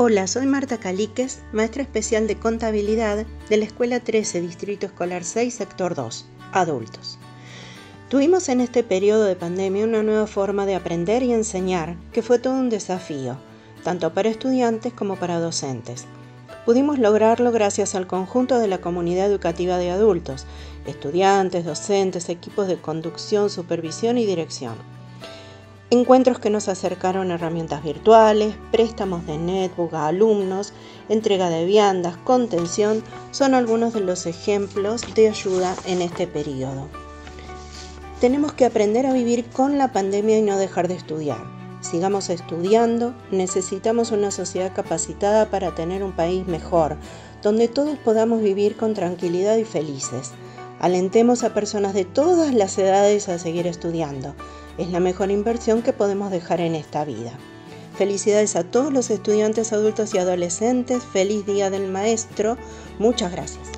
Hola, soy Marta Caliques, maestra especial de contabilidad de la Escuela 13, Distrito Escolar 6, Sector 2, adultos. Tuvimos en este periodo de pandemia una nueva forma de aprender y enseñar, que fue todo un desafío, tanto para estudiantes como para docentes. Pudimos lograrlo gracias al conjunto de la comunidad educativa de adultos, estudiantes, docentes, equipos de conducción, supervisión y dirección. Encuentros que nos acercaron a herramientas virtuales, préstamos de netbook a alumnos, entrega de viandas, contención, son algunos de los ejemplos de ayuda en este periodo. Tenemos que aprender a vivir con la pandemia y no dejar de estudiar. Sigamos estudiando, necesitamos una sociedad capacitada para tener un país mejor, donde todos podamos vivir con tranquilidad y felices. Alentemos a personas de todas las edades a seguir estudiando es la mejor inversión que podemos dejar en esta vida. Felicidades a todos los estudiantes adultos y adolescentes. Feliz Día del Maestro. Muchas gracias.